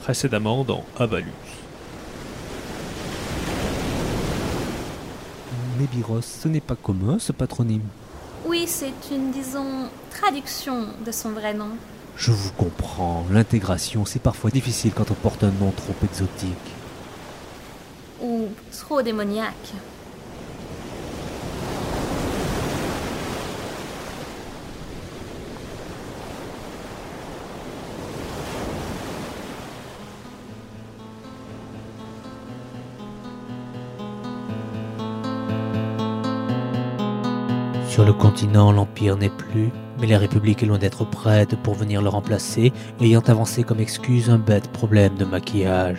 précédemment dans Avalus. Mébiros, ce n'est pas commun ce patronyme. Oui, c'est une, disons, traduction de son vrai nom. Je vous comprends, l'intégration c'est parfois difficile quand on porte un nom trop exotique. Ou trop démoniaque. Sur le continent, l'Empire n'est plus, mais la République est loin d'être prête pour venir le remplacer, ayant avancé comme excuse un bête problème de maquillage.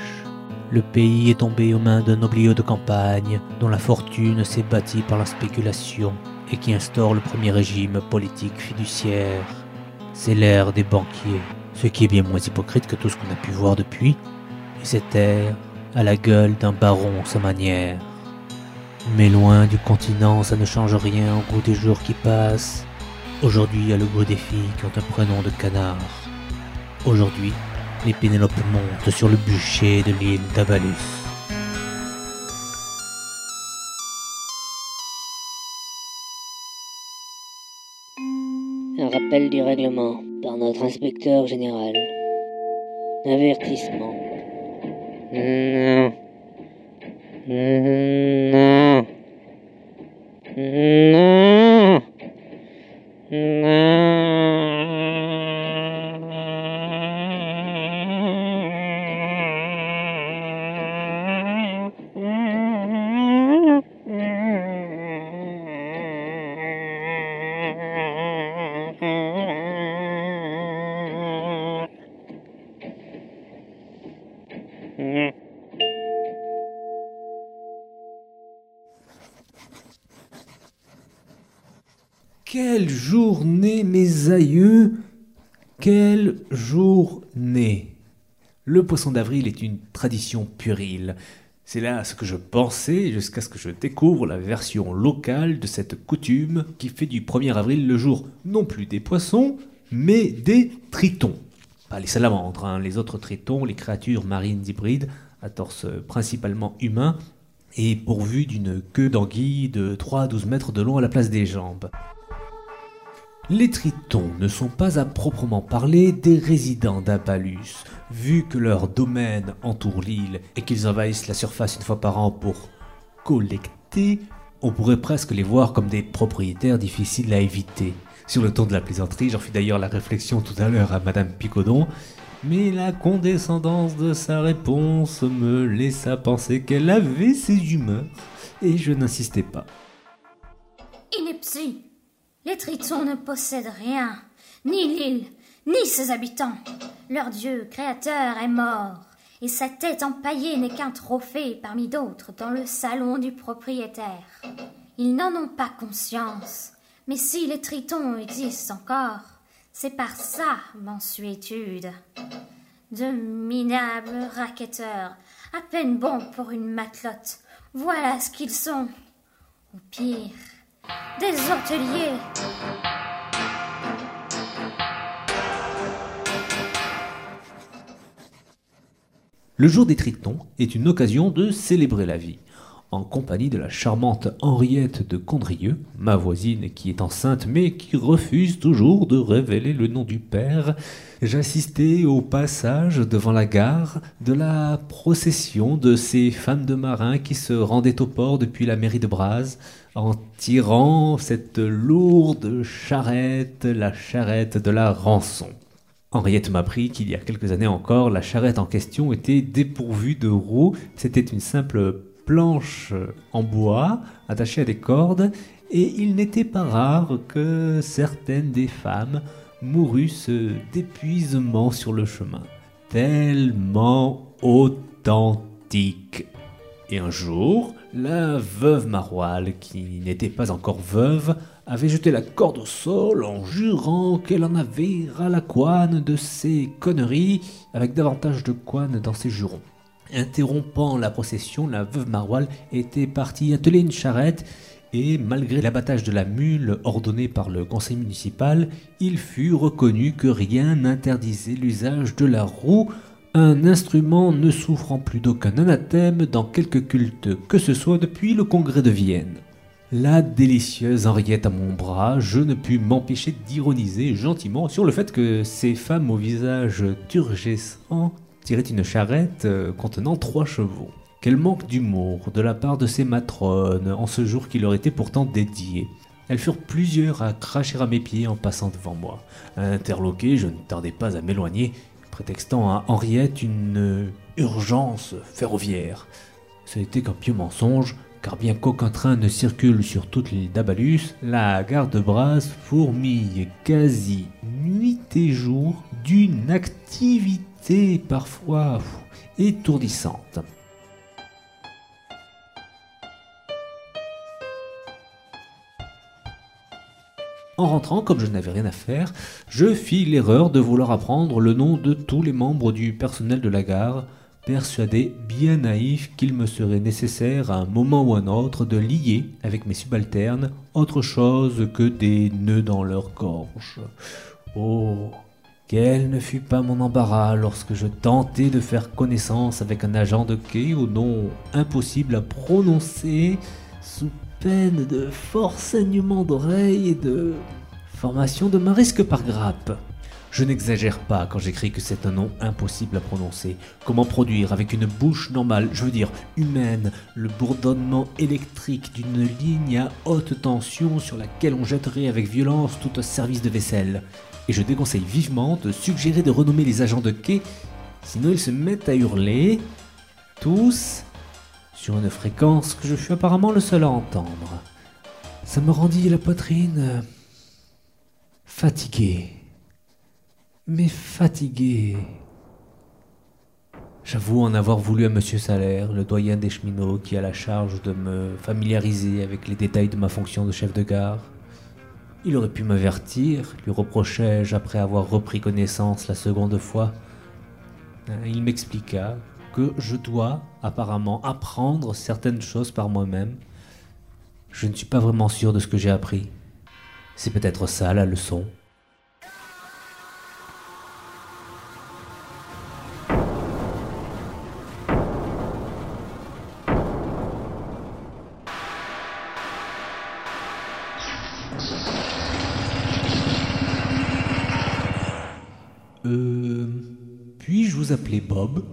Le pays est tombé aux mains d'un oblio de campagne dont la fortune s'est bâtie par la spéculation et qui instaure le premier régime politique fiduciaire. C'est l'ère des banquiers, ce qui est bien moins hypocrite que tout ce qu'on a pu voir depuis, et cette ère a la gueule d'un baron sa manière. Mais loin du continent, ça ne change rien au goût des jours qui passent. Aujourd'hui, il y a le goût des filles qui ont un prénom de canard. Aujourd'hui, les Pénélopes montent sur le bûcher de l'île d'Avalus. Un rappel du règlement par notre inspecteur général. Avertissement. Non. Non. Quelle journée, mes aïeux Quelle journée Le poisson d'avril est une tradition puérile. C'est là ce que je pensais jusqu'à ce que je découvre la version locale de cette coutume qui fait du 1er avril le jour non plus des poissons, mais des tritons. Pas les salamandres, hein, les autres tritons, les créatures marines hybrides à torse principalement humain et pourvues d'une queue d'anguille de 3 à 12 mètres de long à la place des jambes. Les tritons ne sont pas à proprement parler des résidents d'Abalus, vu que leur domaine entoure l'île et qu'ils envahissent la surface une fois par an pour collecter, on pourrait presque les voir comme des propriétaires difficiles à éviter. Sur le ton de la plaisanterie, j'en fis d'ailleurs la réflexion tout à l'heure à Madame Picodon, mais la condescendance de sa réponse me laissa penser qu'elle avait ses humeurs, et je n'insistais pas. Les Tritons ne possèdent rien, ni l'île, ni ses habitants. Leur dieu créateur est mort, et sa tête empaillée n'est qu'un trophée parmi d'autres dans le salon du propriétaire. Ils n'en ont pas conscience, mais si les Tritons existent encore, c'est par sa mansuétude. De minables raquetteurs, à peine bons pour une matelote, voilà ce qu'ils sont. Ou pire, des hôteliers. Le jour des Tritons est une occasion de célébrer la vie. En compagnie de la charmante Henriette de Condrieux, ma voisine qui est enceinte mais qui refuse toujours de révéler le nom du père, j'assistais au passage devant la gare de la procession de ces femmes de marins qui se rendaient au port depuis la mairie de Braz en tirant cette lourde charrette, la charrette de la rançon. Henriette m'apprit qu'il y a quelques années encore, la charrette en question était dépourvue de roues. C'était une simple planche en bois attachée à des cordes, et il n'était pas rare que certaines des femmes mourussent d'épuisement sur le chemin. Tellement authentique. Et un jour, la veuve Maroile, qui n'était pas encore veuve, avait jeté la corde au sol en jurant qu'elle en avait ras la couenne de ses conneries, avec davantage de couenne dans ses jurons. Interrompant la procession, la veuve Maroile était partie atteler une charrette et malgré l'abattage de la mule ordonné par le conseil municipal, il fut reconnu que rien n'interdisait l'usage de la roue un instrument ne souffrant plus d'aucun anathème dans quelque culte que ce soit depuis le congrès de Vienne. La délicieuse Henriette à mon bras, je ne pus m'empêcher d'ironiser gentiment sur le fait que ces femmes au visage turgescent tiraient une charrette euh, contenant trois chevaux. Quel manque d'humour de la part de ces matrones en ce jour qui leur était pourtant dédié. Elles furent plusieurs à cracher à mes pieds en passant devant moi. Interloqué, je ne tardai pas à m'éloigner, prétextant à Henriette une urgence ferroviaire. Ce n'était qu'un pieux mensonge, car bien qu'aucun train ne circule sur toute l'île d'Abalus, la gare de Brasse fourmille quasi nuit et jour d'une activité parfois étourdissante. En rentrant, comme je n'avais rien à faire, je fis l'erreur de vouloir apprendre le nom de tous les membres du personnel de la gare, persuadé, bien naïf, qu'il me serait nécessaire à un moment ou un autre de lier avec mes subalternes autre chose que des nœuds dans leur gorge. Oh, quel ne fut pas mon embarras lorsque je tentai de faire connaissance avec un agent de quai au nom impossible à prononcer, sous peine de fort saignement d'oreille et de formation de marisque par grappe. Je n'exagère pas quand j'écris que c'est un nom impossible à prononcer. Comment produire avec une bouche normale, je veux dire humaine, le bourdonnement électrique d'une ligne à haute tension sur laquelle on jetterait avec violence tout un service de vaisselle Et je déconseille vivement de suggérer de renommer les agents de quai, sinon ils se mettent à hurler, tous, sur une fréquence que je fus apparemment le seul à entendre. Ça me rendit la poitrine euh, fatiguée mais fatigué. J'avoue en avoir voulu à Monsieur Salaire, le doyen des cheminots, qui a la charge de me familiariser avec les détails de ma fonction de chef de gare. Il aurait pu m'avertir, lui reprochai-je après avoir repris connaissance la seconde fois. Il m'expliqua que je dois apparemment apprendre certaines choses par moi-même. Je ne suis pas vraiment sûr de ce que j'ai appris. C'est peut-être ça la leçon. Euh. Puis-je vous appeler Bob?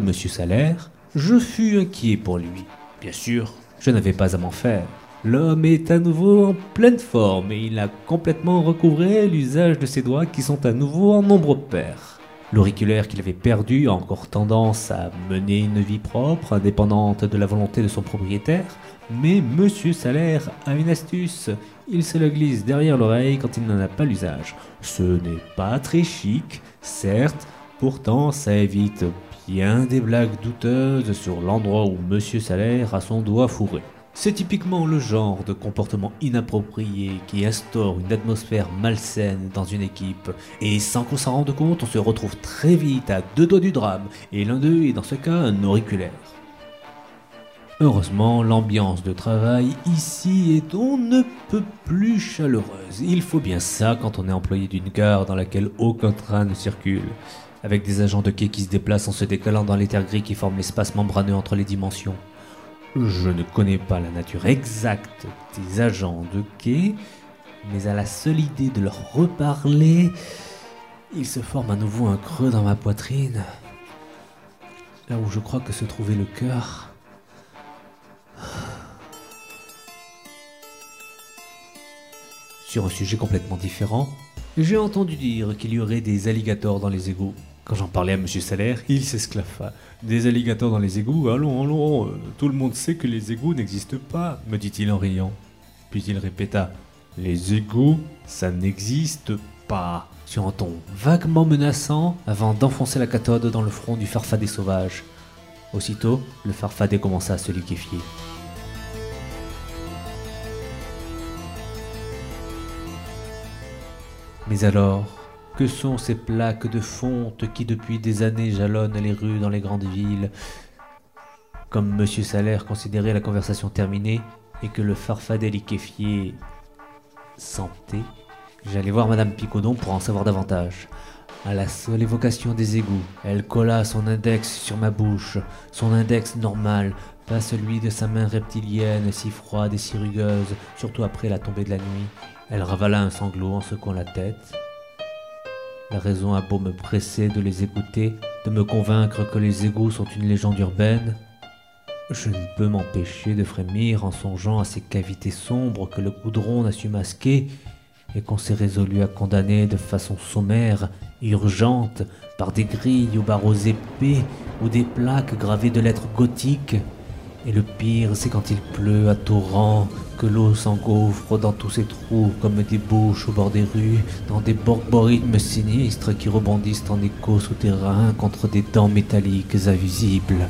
De Salaire, je fus inquiet pour lui. Bien sûr, je n'avais pas à m'en faire. L'homme est à nouveau en pleine forme et il a complètement recouvré l'usage de ses doigts qui sont à nouveau en nombre pair. L'auriculaire qu'il avait perdu a encore tendance à mener une vie propre, indépendante de la volonté de son propriétaire, mais Monsieur Salaire a une astuce. Il se le glisse derrière l'oreille quand il n'en a pas l'usage. Ce n'est pas très chic, certes, pourtant ça évite bien des blagues douteuses sur l'endroit où Monsieur Salaire a son doigt fourré. C'est typiquement le genre de comportement inapproprié qui instaure une atmosphère malsaine dans une équipe, et sans qu'on s'en rende compte, on se retrouve très vite à deux doigts du drame, et l'un d'eux est dans ce cas un auriculaire. Heureusement, l'ambiance de travail ici est on ne peut plus chaleureuse. Il faut bien ça quand on est employé d'une gare dans laquelle aucun train ne circule, avec des agents de quai qui se déplacent en se décalant dans terres gris qui forment l'espace membraneux entre les dimensions. Je ne connais pas la nature exacte des agents de quai, mais à la seule idée de leur reparler, il se forme à nouveau un creux dans ma poitrine, là où je crois que se trouvait le cœur. Sur un sujet complètement différent, j'ai entendu dire qu'il y aurait des alligators dans les égouts. Quand j'en parlais à Monsieur Salaire, il s'esclaffa. Des alligators dans les égouts Allons, allons, euh, tout le monde sait que les égouts n'existent pas, me dit-il en riant. Puis il répéta Les égouts, ça n'existe pas sur un ton vaguement menaçant avant d'enfoncer la cathode dans le front du farfadet sauvage. Aussitôt, le farfadet commença à se liquéfier. Mais alors, Que sont ces plaques de fonte qui depuis des années jalonnent les rues dans les grandes villes? Comme Monsieur Salaire considérait la conversation terminée et que le farfadet liquéfié sentait, j'allais voir Madame Picodon pour en savoir davantage. À la seule évocation des égouts, elle colla son index sur ma bouche, son index normal, pas celui de sa main reptilienne si froide et si rugueuse, surtout après la tombée de la nuit. Elle ravala un sanglot en secouant la tête. La raison a beau me presser de les écouter, de me convaincre que les égouts sont une légende urbaine, je ne peux m'empêcher de frémir en songeant à ces cavités sombres que le goudron n'a su masquer et qu'on s'est résolu à condamner de façon sommaire, urgente, par des grilles aux barreaux épais ou des plaques gravées de lettres gothiques. Et le pire, c'est quand il pleut à torrents, que l'eau s'engouffre dans tous ces trous comme des bouches au bord des rues, dans des borborithmes sinistres qui rebondissent en écho souterrains contre des dents métalliques invisibles.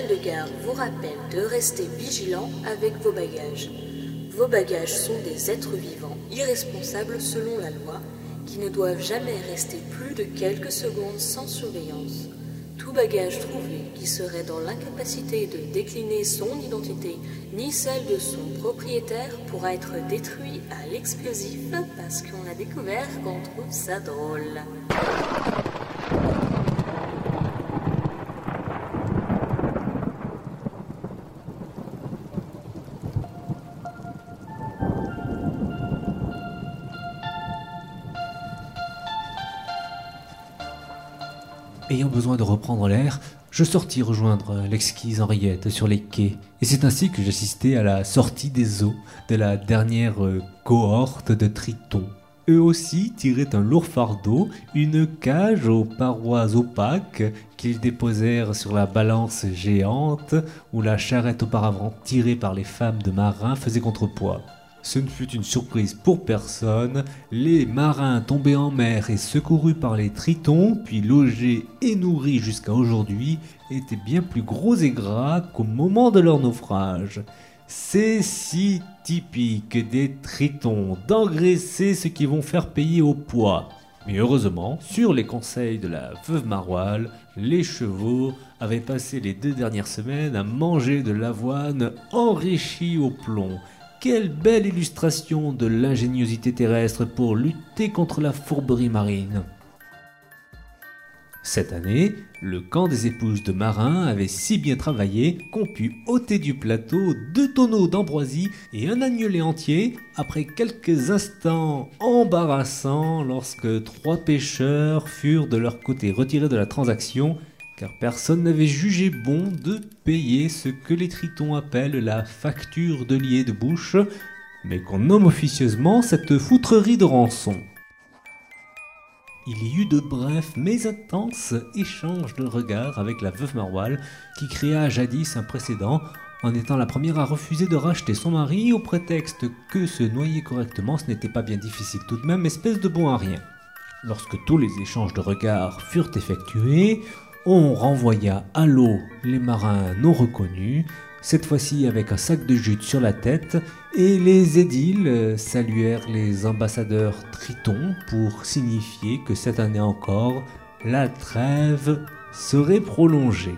Personnel de garde vous rappelle de rester vigilant avec vos bagages. Vos bagages sont des êtres vivants irresponsables selon la loi qui ne doivent jamais rester plus de quelques secondes sans surveillance. Tout bagage trouvé qui serait dans l'incapacité de décliner son identité ni celle de son propriétaire pourra être détruit à l'explosif parce qu'on a découvert qu'on trouve ça drôle. Besoin de reprendre l'air, je sortis rejoindre l'exquise Henriette sur les quais. Et c'est ainsi que j'assistais à la sortie des eaux de la dernière euh, cohorte de tritons. Eux aussi tiraient un lourd fardeau, une cage aux parois opaques qu'ils déposèrent sur la balance géante où la charrette auparavant tirée par les femmes de marins faisait contrepoids. Ce ne fut une surprise pour personne. Les marins tombés en mer et secourus par les tritons, puis logés et nourris jusqu'à aujourd'hui, étaient bien plus gros et gras qu'au moment de leur naufrage. C'est si typique des tritons d'engraisser ce qu'ils vont faire payer au poids. Mais heureusement, sur les conseils de la veuve Maroilles, les chevaux avaient passé les deux dernières semaines à manger de l'avoine enrichie au plomb quelle belle illustration de l'ingéniosité terrestre pour lutter contre la fourberie marine. Cette année, le camp des épouses de marins avait si bien travaillé qu'on put ôter du plateau deux tonneaux d'ambroisie et un agnelet entier après quelques instants embarrassants lorsque trois pêcheurs furent de leur côté retirés de la transaction car personne n'avait jugé bon de payer ce que les tritons appellent la facture de lier de bouche, mais qu'on nomme officieusement cette foutrerie de rançon. Il y eut de brefs mais intenses échanges de regards avec la veuve Maroilles, qui créa jadis un précédent en étant la première à refuser de racheter son mari au prétexte que se noyer correctement ce n'était pas bien difficile tout de même, espèce de bon à rien. Lorsque tous les échanges de regards furent effectués, on renvoya à l'eau les marins non reconnus, cette fois-ci avec un sac de jute sur la tête, et les édiles saluèrent les ambassadeurs tritons pour signifier que cette année encore, la trêve serait prolongée.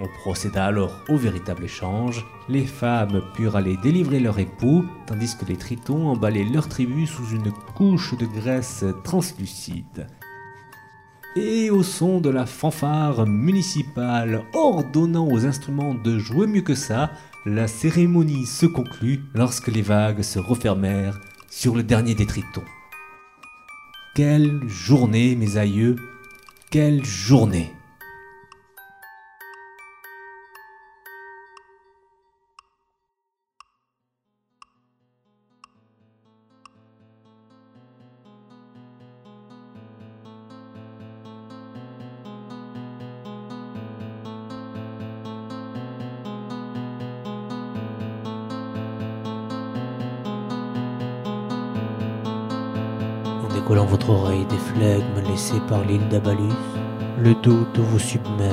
On procéda alors au véritable échange. Les femmes purent aller délivrer leur époux, tandis que les tritons emballaient leur tribu sous une couche de graisse translucide et au son de la fanfare municipale ordonnant aux instruments de jouer mieux que ça, la cérémonie se conclut lorsque les vagues se refermèrent sur le dernier des tritons. Quelle journée, mes aïeux, quelle journée décollant votre oreille des flegmes laissés par l'île d'Abalus. Le doute vous submerge,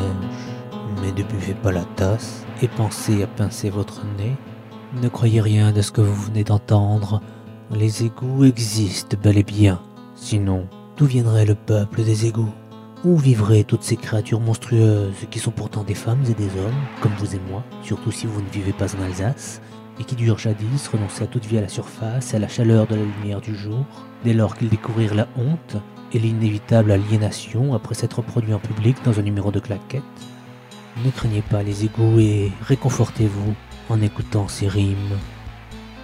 mais ne buvez pas la tasse et pensez à pincer votre nez. Ne croyez rien de ce que vous venez d'entendre. Les égouts existent bel et bien. Sinon, d'où viendrait le peuple des égouts? Où vivraient toutes ces créatures monstrueuses qui sont pourtant des femmes et des hommes, comme vous et moi, surtout si vous ne vivez pas en Alsace, et qui durent jadis renoncer à toute vie à la surface et à la chaleur de la lumière du jour, dès lors qu'ils découvrirent la honte et l'inévitable aliénation après s'être produits en public dans un numéro de claquettes Ne craignez pas les égouts et réconfortez-vous en écoutant ces rimes.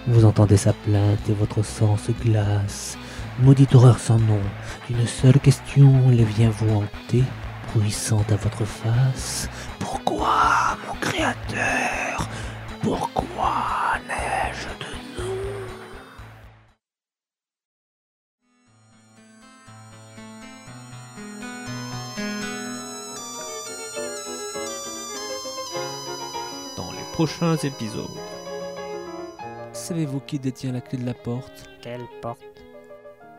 Vous entendez sa plainte et votre sang se glace. Maudite horreur sans nom, une seule question les vient vous hanter, bruissante à votre face. Pourquoi, mon créateur Pourquoi n'ai-je de nom? Dans les prochains épisodes. Savez-vous qui détient la clé de la porte? Quelle porte?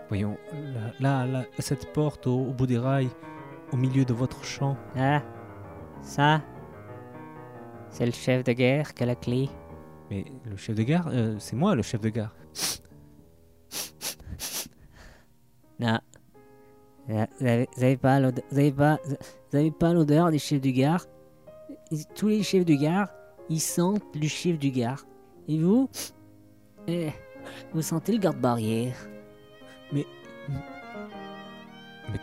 Voyons, là, là, là, cette porte au, au bout des rails, au milieu de votre champ. Ah, ça? C'est le chef de guerre qui a la clé. Mais le chef de gare, euh, c'est moi le chef de gare. Non. Vous avez, vous avez pas l'odeur, vous avez pas, vous avez pas l'odeur des chefs du gare. Tous les chefs du gare, ils sentent le chef du gare. Et vous? Eh, Vous sentez le garde-barrière. Mais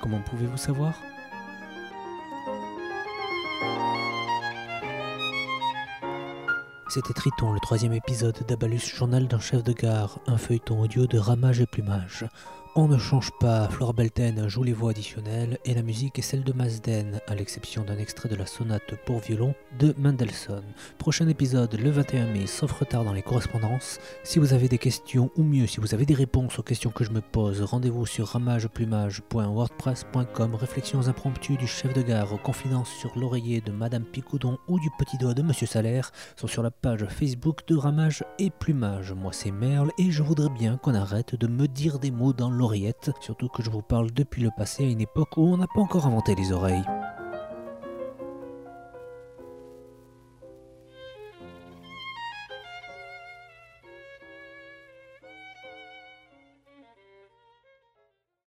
comment pouvez-vous savoir? C'était Triton, le troisième épisode d'Abalus Journal d'un chef de gare, un feuilleton audio de ramage et plumage. On ne change pas, Flore Belten joue les voix additionnelles et la musique est celle de Mazden, à l'exception d'un extrait de la sonate pour violon de Mendelssohn. Prochain épisode le 21 mai, sauf retard dans les correspondances. Si vous avez des questions, ou mieux, si vous avez des réponses aux questions que je me pose, rendez-vous sur ramageplumage.wordpress.com. Réflexions impromptues du chef de gare, confidences sur l'oreiller de Madame Picoudon ou du petit doigt de Monsieur Salaire sont sur la page Facebook de Ramage et Plumage. Moi c'est Merle et je voudrais bien qu'on arrête de me dire des mots dans surtout que je vous parle depuis le passé à une époque où on n'a pas encore inventé les oreilles.